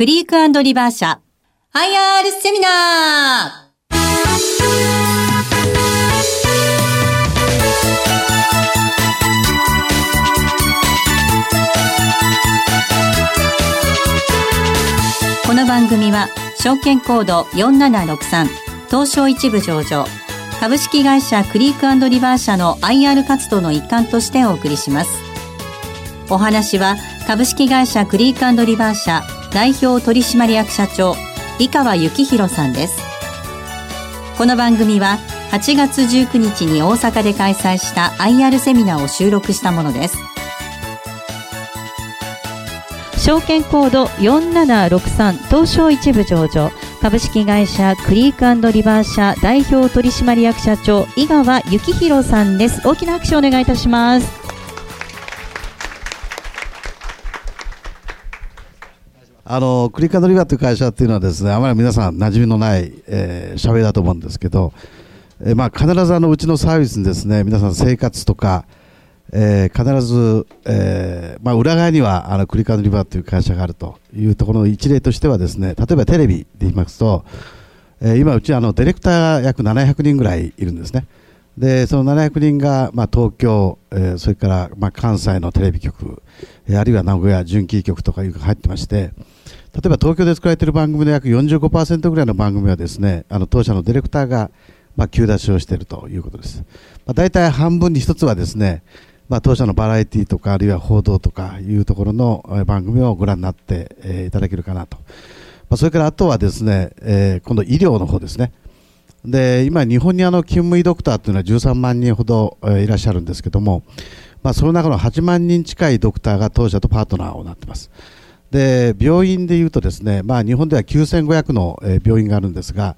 クリークリバー社。IR セミナー。この番組は証券コード4763東証一部上場株式会社クリークリバー社の IR 活動の一環としてお送りします。お話は株式会社クリークリバー社代表取締役社長井川幸宏さんです。この番組は8月19日に大阪で開催した IR セミナーを収録したものです。証券コード4763東証一部上場。株式会社クリークリバー社代表取締役社長井川幸宏さんです。大きな拍手をお願いいたします。あのクリカドリバーという会社っていうのはですねあまり皆さん馴染みのないえー、社名だと思うんですけど、えー、まあ必ずあのうちのサービスにですね皆さん生活とか、えー、必ず、えーまあ、裏側にはあのクリカドリバーという会社があるというところの一例としてはですね例えばテレビで言いますと、えー、今うちあのディレクターが約700人ぐらいいるんですね。でその700人が、まあ、東京、えー、それから、まあ、関西のテレビ局、えー、あるいは名古屋準キー局とかいう入ってまして、例えば東京で作られている番組の約45%ぐらいの番組はですねあの当社のディレクターが、まあ、急出しをしているということです、まあ、大体半分に一つはですね、まあ、当社のバラエティーとかあるいは報道とかいうところの番組をご覧になって、いただけるかなと、まあ、それからあとはですね、えー、今度医療の方ですね。で今、日本にあの勤務医ドクターというのは13万人ほど、いらっしゃるんですけども、まあ、その中の8万人近いドクターが当社とパートナーをなっています。で病院でいうとですね、まあ、日本では9500の病院があるんですが、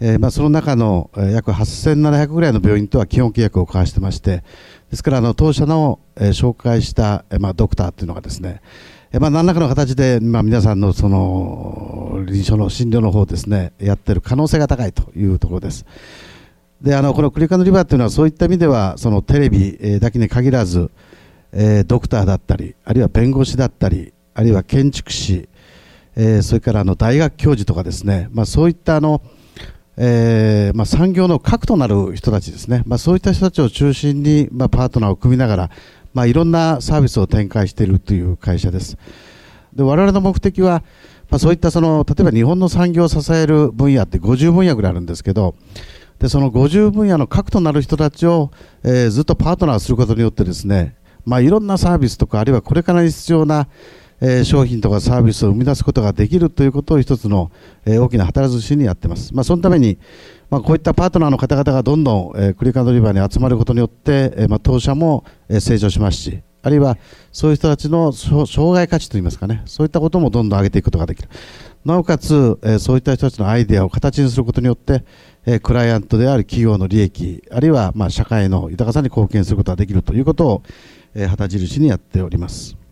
えー、まあその中の約8700ぐらいの病院とは基本契約を交わしてましてですからあの当社の、紹介した、まあドクターというのがですね、まあ何らかの形で、まあ、皆さんのその臨床の診療の方ですねやっている可能性が高いというところです。であのこのクリカのリバーというのはそういった意味ではそのテレビだけに限らず、えー、ドクターだったりあるいは弁護士だったりあるいは建築士、えー、それからあの大学教授とかですね、まあ、そういったあの、えーまあ、産業の核となる人たちですね、まあ、そういった人たちを中心に、まあ、パートナーを組みながら、まあ、いろんなサービスを展開しているという会社です。で我々の目的は、まあ、そういったその例えば日本の産業を支える分野って50分野ぐらいあるんですけどでその50分野の核となる人たちを、えー、ずっとパートナーすることによってですね、まあ、いろんなサービスとかあるいはこれからに必要なえ、商品とかサービスを生み出すことができるということを一つの、え、大きな働き寿司にやってます。まあ、そのために、まあ、こういったパートナーの方々がどんどん、え、クリカンドリバーに集まることによって、えまあ、当社も、え、成長しますし、あるいはそういう人たちの障害価値といいますかね、そういったこともどんどん上げていくことができる。なおかつ、え、そういった人たちのアイデアを形にすることによって、え、クライアントである企業の利益、あるいは、ま、社会の豊かさに貢献することができるということを、えー、旗印にやっております。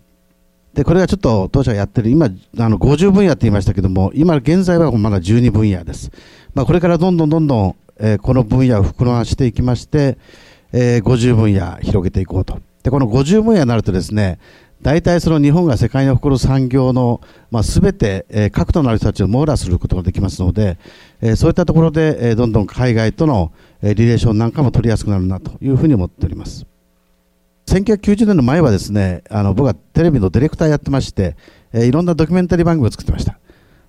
でこれがちょっと当社やってる今あの50分野って言いましたけども今現在はまだ12分野です、まあ、これからどんどんどんどん、えー、この分野を膨らましていきまして、えー、50分野広げていこうとでこの50分野になるとですね大体その日本が世界に誇る産業の、まあ、全て、え、核となる人たちを網羅することができますので、え、そういったところで、え、どんどん海外との、え、リレーションなんかも取りやすくなるなというふうに思っております。1990年の前はですねあの僕はテレビのディレクターやってまして、えー、いろんなドキュメンタリー番組を作ってました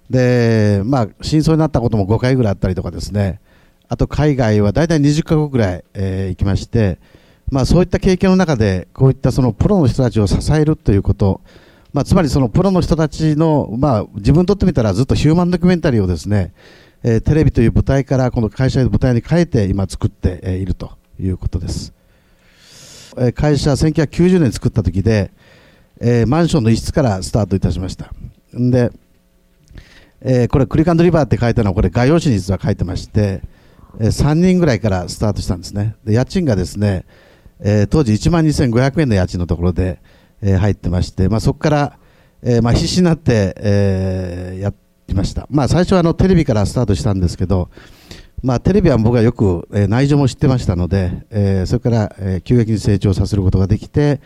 でまあ真相になったことも5回ぐらいあったりとかですねあと海外は大体20カ国ぐらい、えー、行きまして、まあ、そういった経験の中でこういったそのプロの人たちを支えるということ、まあ、つまりそのプロの人たちの、まあ、自分にとってみたらずっとヒューマンドキュメンタリーをですね、えー、テレビという舞台からこの会社の舞台に変えて今作っているということです。会社1990年作った時で、えー、マンションの一室からスタートいたしました。で、えー、これクリカンドリバーって書いたのはこれ画用紙に実は書いてまして、えー、3人ぐらいからスタートしたんですね。で家賃がですね、えー、当時1万2500円の家賃のところで、えー、入ってまして、まあ、そこから、えーまあ、必死になって、えー、やってました、まあ、最初はあのテレビからスタートしたんですけどまあ、テレビは僕はよく、えー、内情も知ってましたので、えー、それから、えー、急激に成長させることができて、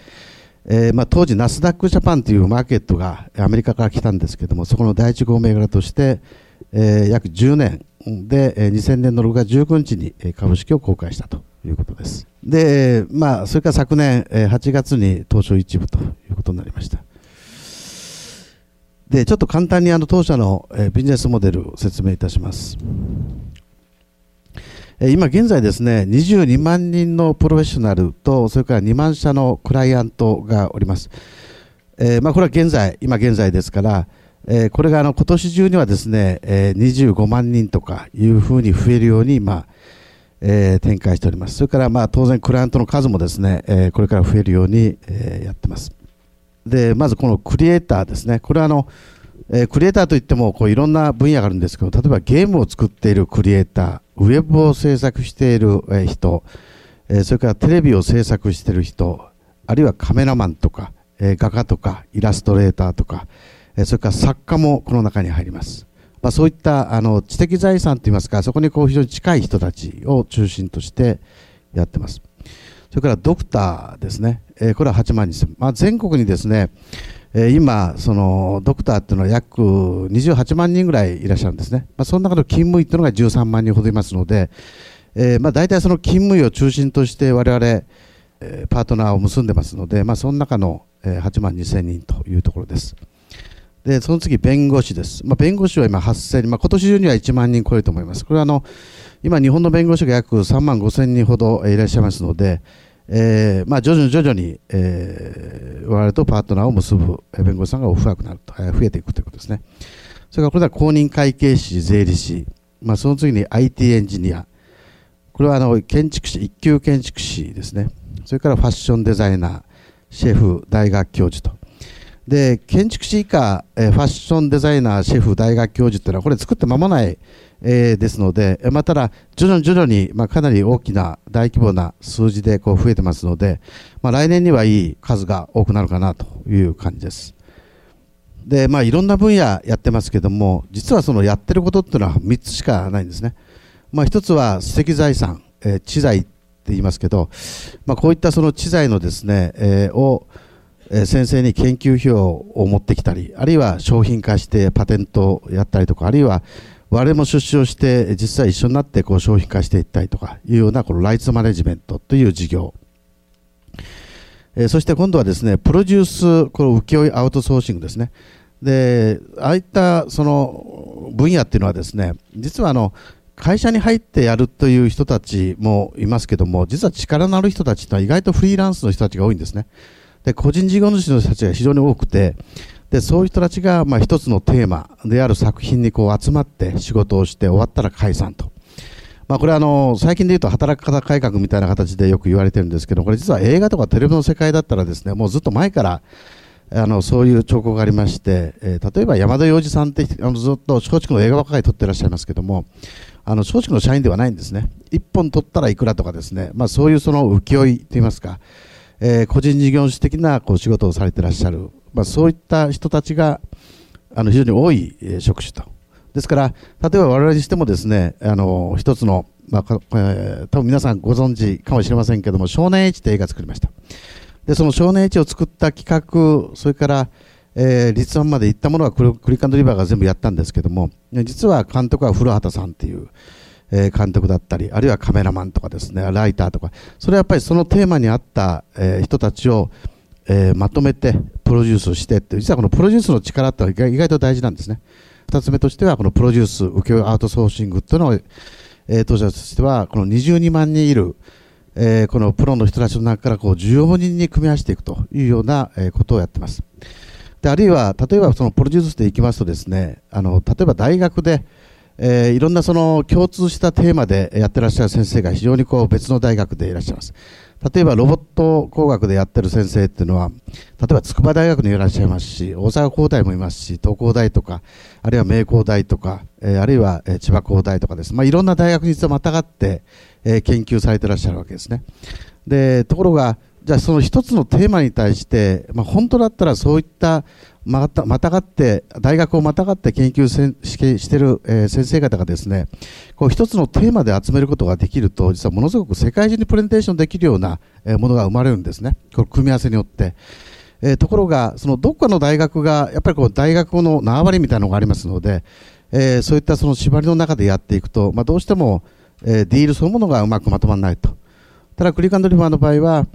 えーまあ、当時ナスダックジャパンというマーケットがアメリカから来たんですけどもそこの第一号銘柄として、えー、約10年で、えー、2000年の6月19日に株式を公開したということです。で、まあ、それから昨年8月に東証一部ということになりました。でちょっと簡単にあの当社のビジネスモデルを説明いたします。今現在ですね、22万人のプロフェッショナルと、それから2万社のクライアントがおります。えー、まあ、これは現在、今現在ですから、えー、これがあの今年中にはですね、えー、25万人とかいうふうに増えるように、まあえ、展開しております。それからまあ当然クライアントの数もですね、え、これから増えるように、え、やってます。で、まずこのクリエイターですね。これはあの、えー、クリエイターといってもこういろんな分野があるんですけど、例えばゲームを作っているクリエイター、ウェブを制作している人、えそれからテレビを制作している人、あるいはカメラマンとか、え画家とか、イラストレーターとか、えそれから作家もこの中に入ります。まあ、そういったあの知的財産といいますか、そこにこう非常に近い人たちを中心としてやってます。それからドクターですね、えこれは8万人。まあ、全国にですね、今、そのドクターっていうのは約28万人ぐらいいらっしゃるんですね、まあ、その中の勤務医っていうのが13万人ほどいますので、えー、まあ大体その勤務医を中心として我々、えー、パートナーを結んでますので、まあ、その中の8万2000人というところです。でその次、弁護士です、まあ、弁護士は今8000人、まあ、今年中には1万人超えると思います。これはあの今、日本の弁護士が約3万5000人ほどいらっしゃいますので、えーまあ、徐々に徐々に、えー、我々とパートナーを結ぶ弁護士さんが多くなると、えー、増えていくということですね。それからこれは公認会計士、税理士、まあ、その次に IT エンジニア、これはあの建築士、一級建築士ですね。それからファッションデザイナー、シェフ、大学教授と。で、建築士以下、えー、ファッションデザイナー、シェフ、大学教授というのは、これ作って間もない、えー、ですので、まあ、ただ、徐々に徐々に、まあ、かなり大きな大規模な数字でこう増えてますので、まあ、来年にはいい数が多くなるかなという感じです。で、まあ、いろんな分野やってますけども、実はそのやってることっていうのは3つしかないんですね。まあ、1つは史跡財産、えー、知財って言いますけど、まあ、こういったその知財のですね、えー、を、え、先生に研究費用を持ってきたり、あるいは商品化してパテントをやったりとか、あるいは我々も出資をして実際一緒になってこう商品化していったりとかいうようなこのライツマネジメントという事業、え、そして今度はですねプロデュースこの請負アウトソーシングですね。でああいったその分野っていうのはですね実はあの会社に入ってやるという人たちもいますけども実は力のある人たちは意外とフリーランスの人たちが多いんですね。で個人事業主の人たちが非常に多くてでそういう人たちがまあ一つのテーマである作品にこう集まって仕事をして終わったら解散と。まあ、これはあの最近で言うと働き方改革みたいな形でよく言われてるんですけどこれ実は映画とかテレビの世界だったらですねもうずっと前からあのそういう兆候がありまして、えー、例えば山田洋次さんってあのずっと松竹の映画ばかり撮ってらっしゃいますけどもあの松竹の社員ではないんですね1本撮ったらいくらとかですね、まあ、そういうその請負といいますか、えー、個人事業主的なこう仕事をされてらっしゃるまあ、そういった人たちがあの非常に多い、え職種と。ですから、例えば我々にしてもですね、あの一つの、まあえー、多分皆さんご存知かもしれませんけども、少年 H って映画作りました。で、その少年 H を作った企画、それから、えー、立案まで行ったものはクリカンドリバーが全部やったんですけども、実は監督は古畑さんっていう、え、監督だったり、あるいはカメラマンとかですね、ライターとか、それはやっぱりそのテーマに合った、え、人たちを、え、まとめてプロデュースしてって、実はこのプロデュースの力ってのは意外と大事なんですね。二つ目としては、このプロデュース、請負アウトソーシングっていうのを、え、当社としては、この22万人いる、え、このプロの人たちの中からこう14人に組み合わせていくというような、え、ことをやってます。であるいは、例えばそのプロデュースでいきますとですね、あの例えば大学で、えー、いろんなその共通したテーマでやってらっしゃる先生が非常にこう別の大学でいらっしゃいます。例えばロボット工学でやってる先生っていうのは、例えば筑波大学にいらっしゃいますし、大阪工大もいますし、東工大とか、あるいは名工大とか、えー、あるいは、え、千葉工大とかです。まあ、いろんな大学に実はまたがって、えー、研究されてらっしゃるわけですね。で、ところが、じゃあその一つのテーマに対して、まあ、本当だったらそういったまたまたがって、大学をまたがって研究せしている、えー、先生方がですね、こう一つのテーマで集めることができると、実はものすごく世界中にプレゼンテーションできるような、え、ものが生まれるんですね。この組み合わせによって。えー、ところが、そのどっかの大学が、やっぱりこう大学の縄張りみたいなのがありますので、えー、そういったその縛りの中でやっていくと、まあ、どうしても、えー、ディールそのものがうまくまとまらないと。ただ、クリカンドリファーの場合は、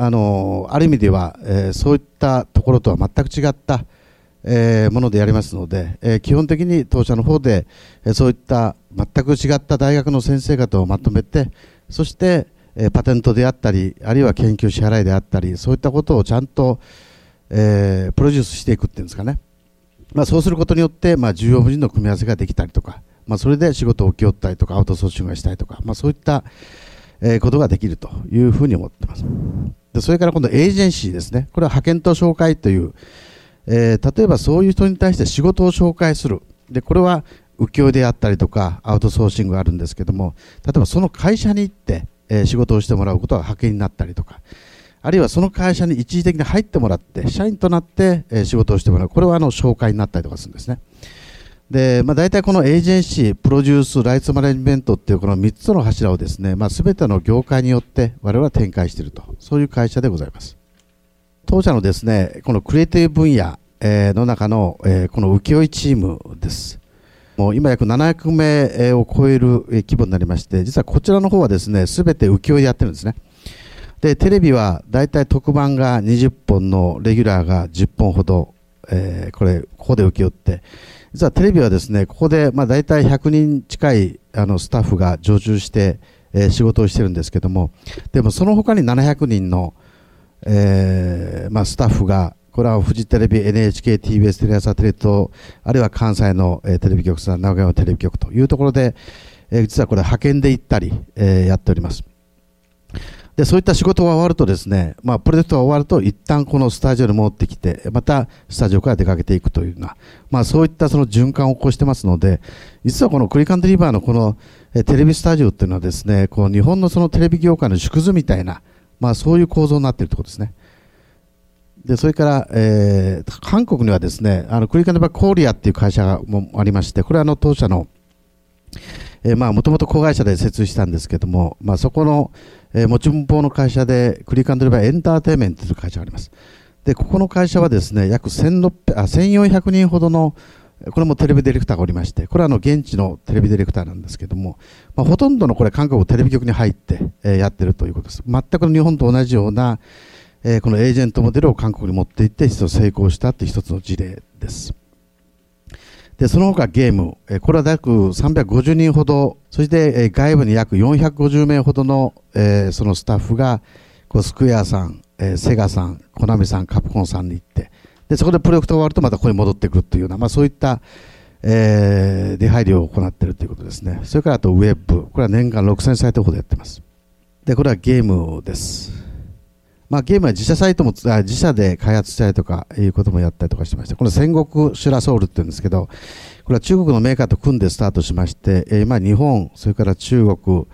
あのある意味では、えー、そういったところとは全く違った、えー、ものでやりますので、えー、基本的に当社の方で、え、そういった全く違った大学の先生方をまとめて、そして、え、パテントであったり、あるいは研究支払いであったり、そういったことをちゃんと、えー、プロデュースしていくっていうんですかね。まあ、そうすることによって、まあ、重要婦人の組み合わせができたりとか、まあ、それで仕事を請け負ったりとか、アウトソーシングがしたりとか、まあ、そういった、え、ことができるというふうに思ってます。でそれから今度、エージェンシーですね。これは派遣と紹介という、えー、例えばそういう人に対して仕事を紹介する。で、これは請負であったりとか、アウトソーシングがあるんですけども、例えばその会社に行って、えー、仕事をしてもらうことが派遣になったりとか、あるいはその会社に一時的に入ってもらって、社員となって、えー、仕事をしてもらう。これはあの紹介になったりとかするんですね。で、まあ、大体このエージェンシー、プロデュース、ライツマネジメントっていうこの3つの柱をですね、まあ、全ての業界によって我々は展開していると、そういう会社でございます。当社のですね、このクリエイティブ分野、の中の、この請負チームです。もう今約700名を超える規模になりまして、実はこちらの方はですね、すべて請負でやってるんですね。で、テレビは大体特番が20本のレギュラーが10本ほど、えー、これ、ここで請け負って、実はテレビはですね、ここで、まあ大体100人近いあのスタッフが常駐して、えー、仕事をしてるんですけども、でもその他に700人の、えー、まあスタッフが、これはフジテレビ、NHK、TBS、テレ朝テレ東、あるいは関西の、えー、テレビ局さん、名古屋のテレビ局というところで、えー、実はこれ派遣で行ったり、えー、やっております。で、そういった仕事が終わるとですね、まあ、プロジェクトが終わると、一旦このスタジオに戻ってきて、またスタジオから出かけていくというような、まあ、そういったその循環を起こしてますので、実はこのクリカントリバーのこのテレビスタジオっていうのはですね、こう日本のそのテレビ業界の縮図みたいな、まあ、そういう構造になっているということですね。で、それから、えー、韓国にはですね、あの、クリカントリバーコーリアっていう会社もありまして、これはあの、当社の、まあ、もともと子会社で設立したんですけども、まあ、そこの、えー、持ち分法の会社で、クリカンドリバーエンターテインメントという会社があります。で、ここの会社はですね、約1600あ1400人ほどの、これもテレビディレクターがおりまして、これはあの現地のテレビディレクターなんですけども、まあ、ほとんどのこれ韓国テレビ局に入って、えー、やってるということです。全く日本と同じような、えー、このエージェントモデルを韓国に持っていって、一つ成功したって一つの事例です。で、その他ゲーム、えこれは約350人ほど、そして、え外部に約450名ほどの、えそのスタッフが、こうスクエアさん、えセガさん、コナミさん、カプコンさんに行って、で、そこでプロジェクトが終わるとまたここに戻ってくるというような、まあそういった、えー、出入りを行っているということですね。それからあとウェブ、これは年間6000サイトほどやってます。で、これはゲームです。まあ、ゲームは自社サイトも自社で開発したりとかいうこともやったりとかしてまして、この戦国シュラソウルって言うんですけど、これは中国のメーカーと組んでスタートしまして、えー、まあ日本、それから中国、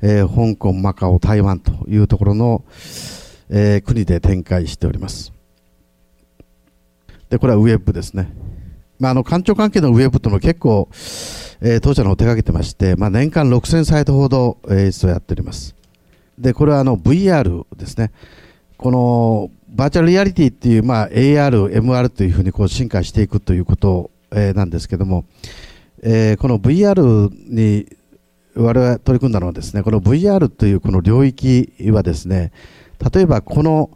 えー、香港、マカオ、台湾というところの、えー、国で展開しております。で、これはウェブですね。まあ、あの、官庁関係のウェブというの結構、えー、当社の方手掛けてまして、まあ、年間6000サイトほど、えー、実はやっております。で、これはあの VR ですね。このバーチャルリアリティっていう、まあ、AR、MR というふうにこう進化していくということ、え、なんですけども、えー、この VR に我々取り組んだのはですね、この VR というこの領域はですね、例えばこの、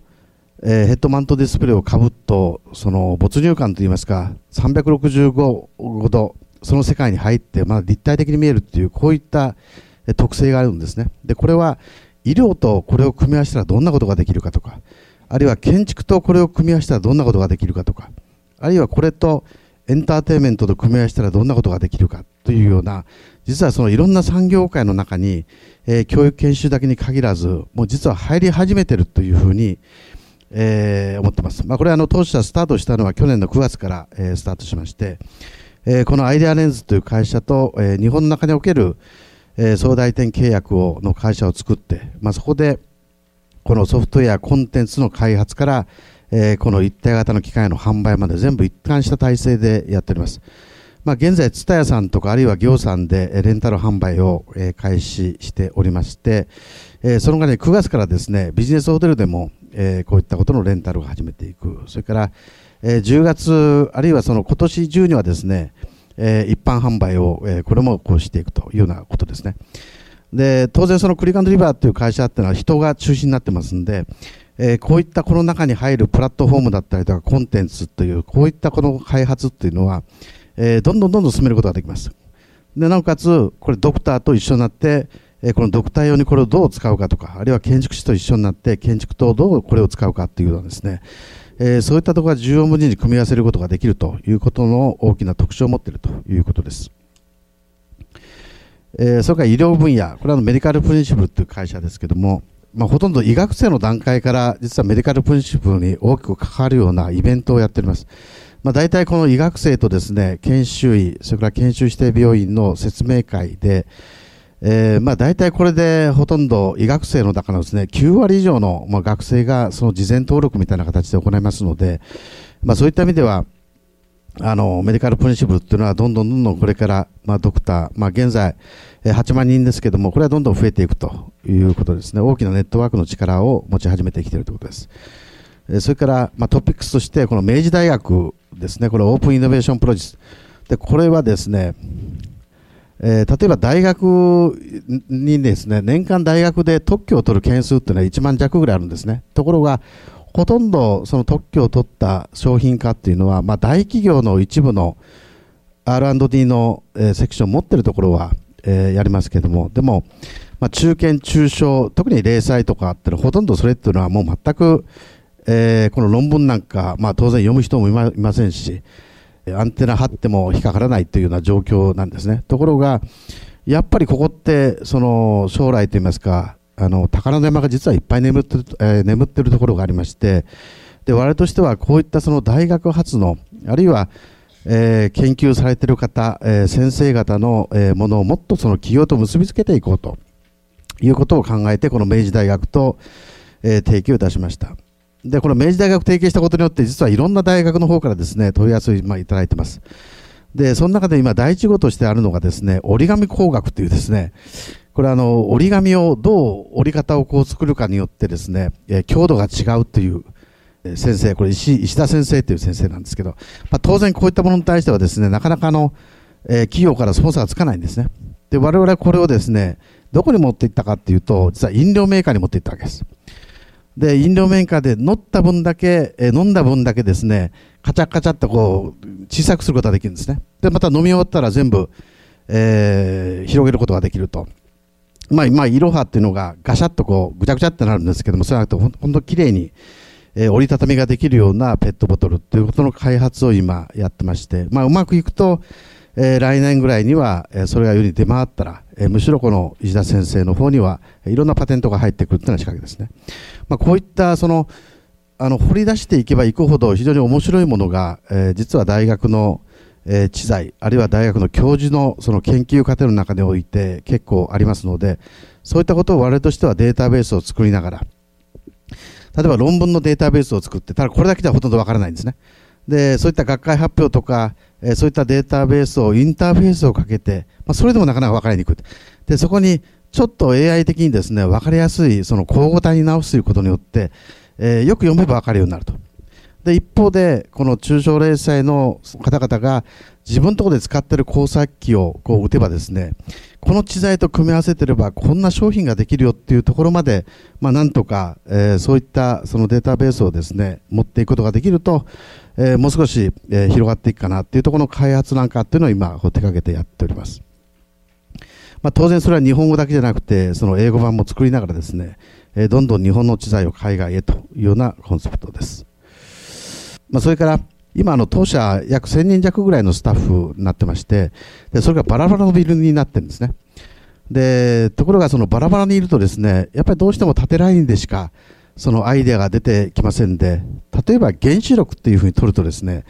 え、ヘッドマウントディスプレイをかぶっと、その没入感といいますか、365度、その世界に入って、まあ、立体的に見えるっていう、こういった特性があるんですね。で、これは医療とこれを組み合わせたらどんなことができるかとか、あるいは建築とこれを組み合わせたらどんなことができるかとか、あるいはこれとエンターテインメントと組み合わせたらどんなことができるかというような、実はそのいろんな産業界の中に、えー、教育研修だけに限らず、もう実は入り始めているというふうに、えー、思っています。まあ、これはあの当社スタートしたのは去年の9月から、えー、スタートしまして、え、このアイデアレンズという会社と、え、日本の中における、えー、総代店契約をの会社を作って、まあ、そこでこのソフトウェアコンテンツの開発から、えー、この一体型の機械の販売まで全部一貫した体制でやっております。まあ、現在、蔦屋さんとかあるいは行さんでレンタル販売を、開始しておりまして、え、その後に9月からですね、ビジネスホテルでも、え、こういったことのレンタルを始めていくそれから、え、10月あるいはその今年中にはですね、えー、一般販売を、えー、これもこうしていくというようなことですね。で当然そのクリカンドリバーという会社っていうのは人が中心になってますんで、えー、こういったこの中に入るプラットフォームだったりとかコンテンツというこういったこの開発っていうのは、えー、どんどんどんどん進めることができます。でなおかつこれドクターと一緒になってえこのドクター用にこれをどう使うかとか、あるいは建築士と一緒になって建築とどうこれを使うかっていうのはですね、え、そういったところが重要無二に組み合わせることができるということの大きな特徴を持っているということです。え、それから医療分野、これはメディカルプリンシプルという会社ですけども、まあ、ほとんど医学生の段階から実はメディカルプリンシプルに大きく関わるようなイベントをやっております。まあ、大体この医学生とですね研修医、それから研修指定病院の説明会で、えー、まあ大体これでほとんど医学生の中のですね9割以上の、まあ、学生がその事前登録みたいな形で行いますので、まあ、そういった意味ではあのメディカルプリンシプルっていうのはどんどんどんどんこれから、まあ、ドクター、まあ、現在8万人ですけどもこれはどんどん増えていくということですね。大きなネットワークの力を持ち始めてきているということです。それから、まあ、トピックスとしてこの明治大学ですね。これオープンイノベーションプロジェクトでこれはですねえー、例えば大学にですね、年間大学で特許を取る件数っていうのは1万弱ぐらいあるんですね。ところが、ほとんどその特許を取った商品化っていうのは、まあ、大企業の一部の R&D の、えー、セクションを持ってるところは、えー、やりますけども、でも、まあ、中堅、中小、特に零細とかってほとんどそれっていうのはもう全く、え、この論文なんか、まあ、当然読む人もいませんし、アンテナ張っても引っかからないというような状況なんですね。ところが、やっぱりここって、その将来といいますか、あの宝の山が実はいっぱい眠ってる,、えー、眠ってるところがありまして、で我々としてはこういったその大学発の、あるいは、えー、研究されている方、えー、先生方の、え、ものをもっとその企業と結びつけていこうということを考えて、この明治大学と、え、提携をいたしました。で、この明治大学提携したことによって、実はいろんな大学の方からですね、問い合わせを、まあ、いただいてます。で、その中で今、第一号としてあるのがですね、折り紙工学というですね、これあの、折り紙をどう折り方をこう作るかによってですね、え強度が違うという、先生、これ石石田先生という先生なんですけど、まあ、当然こういったものに対してはですね、なかなかの、え、企業からスポンサーがつかないんですね。で、我々はこれをですね、どこに持っていったかっていうと、実は飲料メーカーに持っていったわけです。で、飲料メーカーで乗った分だけ、え飲んだ分だけですね、カチャカチャっとこう、小さくすることができるんですね。で、また飲み終わったら全部、えー、広げることができると。まあ、まあ、いろはっていうのがガシャッとこう、ぐちゃぐちゃってなるんですけども、それはほんほんと綺麗に、えー、折りたたみができるようなペットボトルっていうことの開発を今やってまして、まあ、うまくいくと、え、来年ぐらいには、え、それが世に出回ったら、え、むしろこの石田先生の方には、いろんなパテントが入ってくるっていうのは仕掛けですね。まあ、こういったそのあの掘り出していけばいくほど非常に面白いものが、え、実は大学の、え、知財あるいは大学の教授のその研究過程の中において結構ありますのでそういったことを我々としてはデータベースを作りながら例えば論文のデータベースを作ってただこれだけではほとんどわからないんですねでそういった学会発表とかえそういったデータベースをインターフェースをかけて、まあ、それでもなかなか分かりにくい。で、そこにちょっと AI 的にですね、分かりやすい、その交互体に直すということによって、えー、よく読めば分かるようになると。で、一方で、この中小零細の方々が自分のところで使っている工作機をこう打てばですね、この知財と組み合わせてればこんな商品ができるよっていうところまで、まあ、なんとか、えー、そういったそのデータベースをですね、持っていくことができると、えー、もう少し、えー、広がっていくかなっていうところの開発なんかっていうのを今こう、手掛けてやっております。まあ、当然それは日本語だけじゃなくて、その英語版も作りながらですね、えー、どんどん日本の知財を海外へというようなコンセプトです。まあ、それから、今、あの当社約1000人弱ぐらいのスタッフになってまして、でそれがバラバラのビルになってるんですね。で、ところがそのバラバラにいるとですね、やっぱりどうしても縦ラインでしか、そのアイデアが出てきませんで、例えば原子力っていうふうに取るとですね、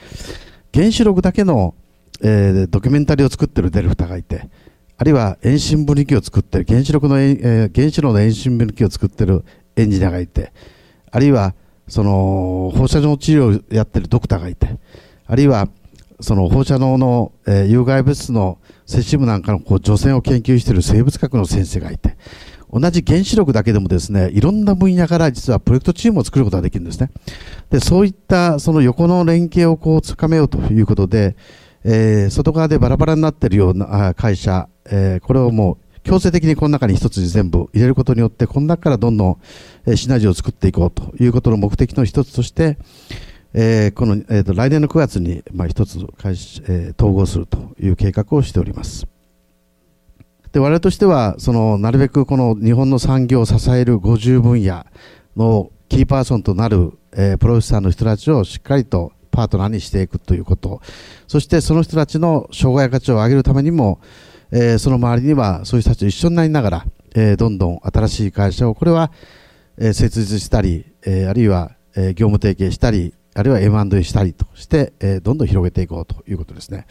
原子力だけの、えー、ドキュメンタリーを作ってるディレクタがいて、あるいは遠心分離機を作ってる、原子力の、えー、原子炉の遠心分離機を作ってるエンジニアがいて、あるいはその放射能治療をやってるドクターがいて、あるいはその放射能の、えー、有害物質の摂取部なんかのこう除染を研究している生物学の先生がいて、同じ原子力だけでもですね、いろんな分野から実はプロジェクトチームを作ることができるんですね。で、そういったその横の連携をこう掴めようということで、えー、外側でバラバラになっているような会社、えー、これをもう強制的にこの中に一つに全部入れることによって、この中からどんどん、え、シナジーを作っていこうということの目的の一つとして、えー、この、えーと、来年の9月に、まあ、一つ開始、えー、統合するという計画をしております。で我々としてはそのなるべくこの日本の産業を支える50分野のキーパーソンとなる、えー、プロフェッサーの人たちをしっかりとパートナーにしていくということ。そしてその人たちの障害価値を上げるためにも、えー、その周りにはそういう人たちと一緒になりながら、えー、どんどん新しい会社をこれは、え、設立したり、え、あるいは、え、業務提携したりあるいは M&A したりとして、えー、どんどん広げていこうということですね。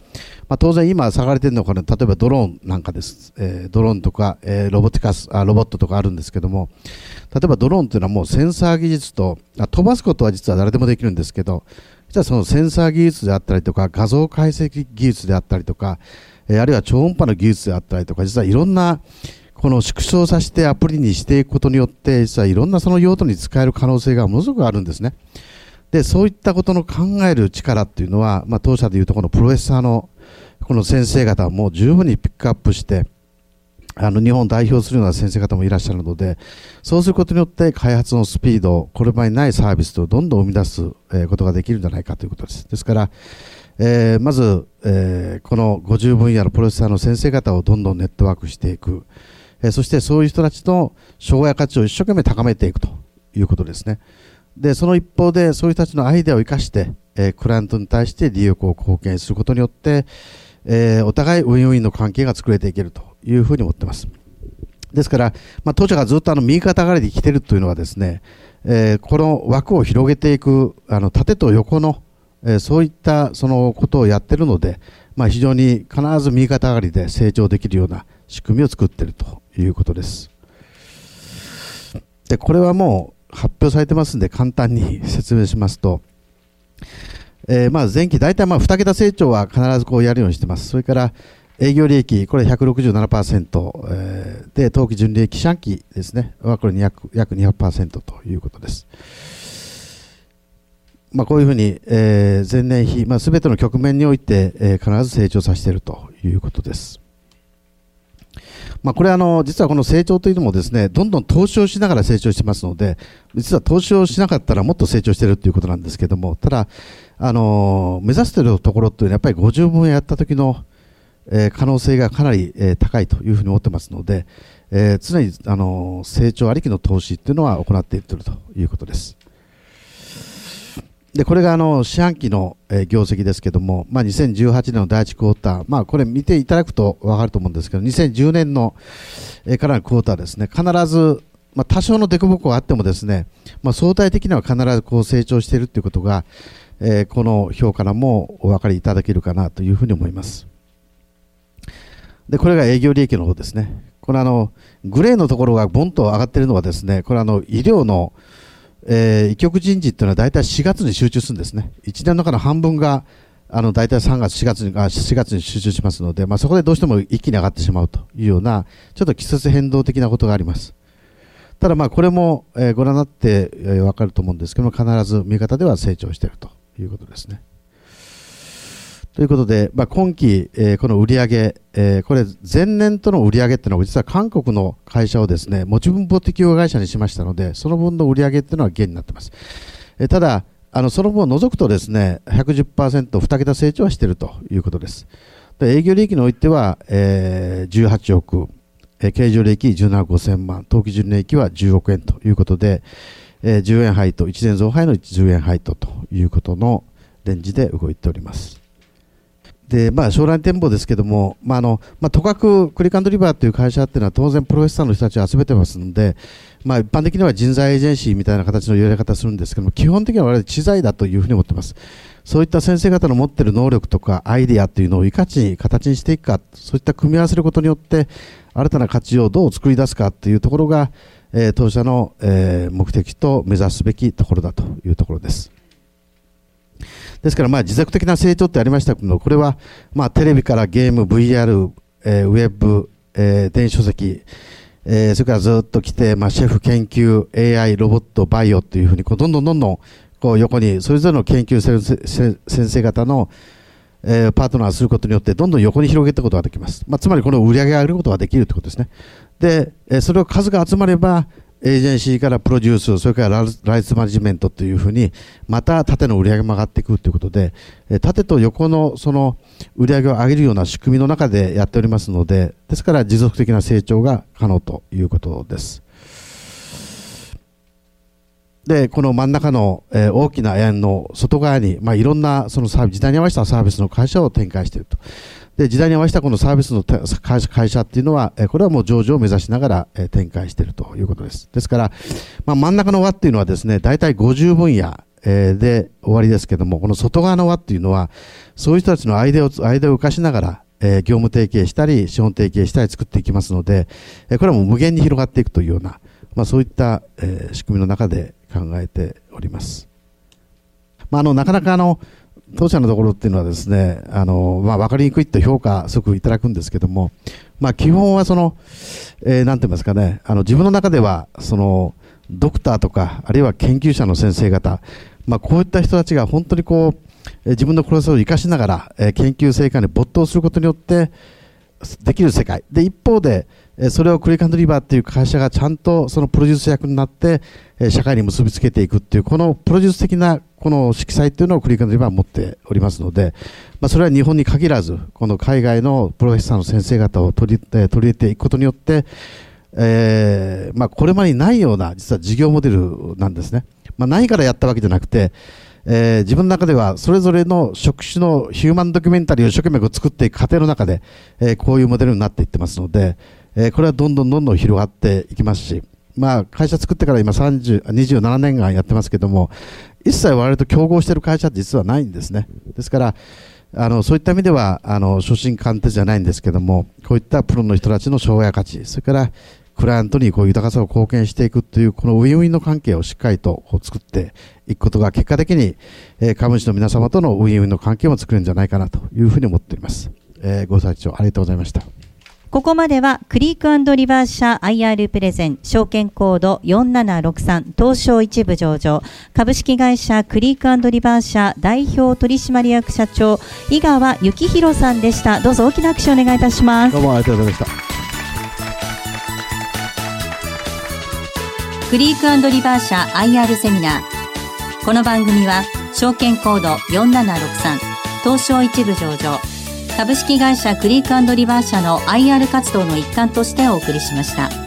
まあ、当然今下がれてるのは、例えばドローンなんかです。えー、ドローンとか、えー、ロボティカスあ、ロボットとかあるんですけども、例えばドローンというのはもうセンサー技術と、あ飛ばすことは実は誰でもできるんですけど、実はそのセンサー技術であったりとか、画像解析技術であったりとか、えー、あるいは超音波の技術であったりとか、実はいろんなこの縮小させてアプリにしていくことによって、実はいろんなその用途に使える可能性がものすごくあるんですね。でそういったことの考える力っていうのは、まあ、当社でいうとこのプロフェッサーのこの先生方も十分にピックアップしてあの日本を代表するような先生方もいらっしゃるのでそうすることによって開発のスピードこれまでにないサービスをどんどん生み出すことができるんじゃないかということですですから、えー、まず、えー、この50分野のプロフェッサーの先生方をどんどんネットワークしていく、えー、そしてそういう人たちの障害価値を一生懸命高めていくということですね。でその一方でそういう人たちのアイデアを生かして、えー、クライアントに対して利益を貢献することによって、えー、お互いウィンウィンの関係が作れていけるというふうに思ってます。ですから、まあ、当社がずっとあの右肩上がりで来ているというのはですね、えー、この枠を広げていくあの縦と横の、えー、そういったそのことをやっているので、まあ、非常に必ず右肩上がりで成長できるような仕組みを作っているということです。でこれはもう発表されてますんで簡単に説明しますと、えー、まあ前期大体まあ2桁成長は必ずこうやるようにしてます。それから営業利益、これ167%、えー、で、当期純利益四半期ですね、はこれ約約200%ということです。まあ、こういうふうに、えー、前年比、まあ、全ての局面において、えー、必ず成長させているということです。まあ、これあの、実はこの成長というのもですね、どんどん投資をしながら成長してますので、実は投資をしなかったらもっと成長しているということなんですけども、ただ、あの、目指しているところというのはやっぱり50分やった時の、え、可能性がかなり、え、高いというふうに思ってますので、え、常にあの成長ありきの投資というのは行っているということです。でこれがあの四半期の、え業績ですけども、まあ、2018年の第1クォーター、まあ、これ見ていただくと分かると思うんですけど、2010年の、えからのクォーターですね、必ず、まあ、多少の凸凹があってもですね、まあ、相対的には必ずこう成長しているということが、えー、この表からもお分かりいただけるかなというふうに思います。で、これが営業利益の方ですね。これあの、グレーのところがボンと上がっているのはですね、これあの、医療の、えー、医局人事っていうのは大体4月に集中するんですね。1年の中の半分が、あの、大体3月、4月に、あ4月に集中しますので、まあ、そこでどうしても一気に上がってしまうというような、ちょっと季節変動的なことがあります。ただまあ、これも、えー、ご覧になって、えー、わかると思うんですけども、必ず見方では成長しているということですね。ということで、まあ、今期、えー、この売上、えー、これ前年との売上っていうのは実は韓国の会社をですね持ち分法適用会社にしましたのでその分の売上っていうのは減になってます、えー、ただあのその分を除くとですね110%、2桁成長はしているということです。で営業利益においては、えー、18億、えー、経常利益17億5000万当期純利益は10億円ということで、えー、10円配当1年増配の10円配当ということのレンジで動いております。で、まあ、将来展望ですけども、まあ、あの、まあ、とかくクリカンドリバーという会社っていうのは当然プロフェッサーの人たちを集めてますので、まあ、一般的には人材エージェンシーみたいな形の言われ方するんですけども、基本的には我々知財だというふうに思ってます。そういった先生方の持っている能力とかアイデアというのをいかに形にしていくか、そういった組み合わせることによって、新たな価値をどう作り出すかというところが、えー、当社の、えー、目的と目指すべきところだというところです。ですから、まあ、持続的な成長ってありましたけど、これは、まあ、テレビからゲーム、VR、えー、ウェブ、えー、電子書籍、えー、それからずっと来て、まあ、シェフ研究、AI、ロボット、バイオっていうふうに、こう、どんどんどんどん、こう、横に、それぞれの研究先生方の、えー、パートナーすることによって、どんどん横に広げていくことができます。まあ、つまり、この売り上げを上げることができるということですね。で、えー、それを数が集まれば、エージェンシーからプロデュース、それからライツマネジメントというふうに、また縦の売り上げも上がっていくということで、縦と横のその売り上げを上げるような仕組みの中でやっておりますので、ですから持続的な成長が可能ということです。で、この真ん中の、え、大きな円の外側に、まあ、いろんなそのサービス、時代に合わせたサービスの会社を展開していると。で、時代に合わせたこのサービスの会社っていうのは、これはもう上場を目指しながら展開しているということです。ですから、まあ、真ん中の輪っていうのはですね、大体50分野で終わりですけども、この外側の輪っていうのは、そういう人たちの間を、間を浮かしながら、え業務提携したり、資本提携したり作っていきますので、えこれはもう無限に広がっていくというような、まあ、そういった、え仕組みの中で考えております。まあ、あのなかなかあの当社のところっていうのはですね、あの、まあ、わかりにくいと評価すごくいただくんですけども、まあ、基本はその、えー、なんて言いますかね、あの、自分の中では、その、ドクターとか、あるいは研究者の先生方、まあ、こういった人たちが本当にこう、えー、自分のプロセスを生かしながら、えー、研究成果に没頭することによって、できる世界。で、一方で、それをクリカンドリバーっていう会社がちゃんとそのプロデュース役になって、社会に結びつけていくっていう、このプロデュース的なこの色彩っていうのをクリカンドリバーは持っておりますので、まあ、それは日本に限らず、この海外のプロフェッサーの先生方を取り取り入れていくことによって、えーまあ、これまでにないような実は事業モデルなんですね。まあ、ないからやったわけじゃなくて、えー、自分の中ではそれぞれの職種のヒューマンドキュメンタリーを一生懸命作っていく過程の中で、えー、こういうモデルになっていってますので、えー、これはどんどんどんどん広がっていきますし、まあ、会社作ってから今30 27年間やってますけども、一切我々と競合している会社って実はないんですね。ですから、あのそういった意味ではあの初心貫徹じゃないんですけどもこういったプロの人たちの障害価値それからクライアントにこう豊かさを貢献していくというこのウィンウィンの関係をしっかりと作っていくことが結果的に、えー、株主の皆様とのウィンウィンの関係を作るんじゃないかなというふうに思っております。えー、ご清聴ありがとうございました。ここまではクリークリバー社 IR プレゼン証券コード4763東証一部上場。株式会社クリークリバー社代表取締役社長井川幸宏さんでした。どうぞ大きな拍手をお願いいたします。どうもありがとうございました。クリークリバー社 IR セミナー。この番組は証券コード4763東証一部上場株式会社クリークリバー社の IR 活動の一環としてお送りしました。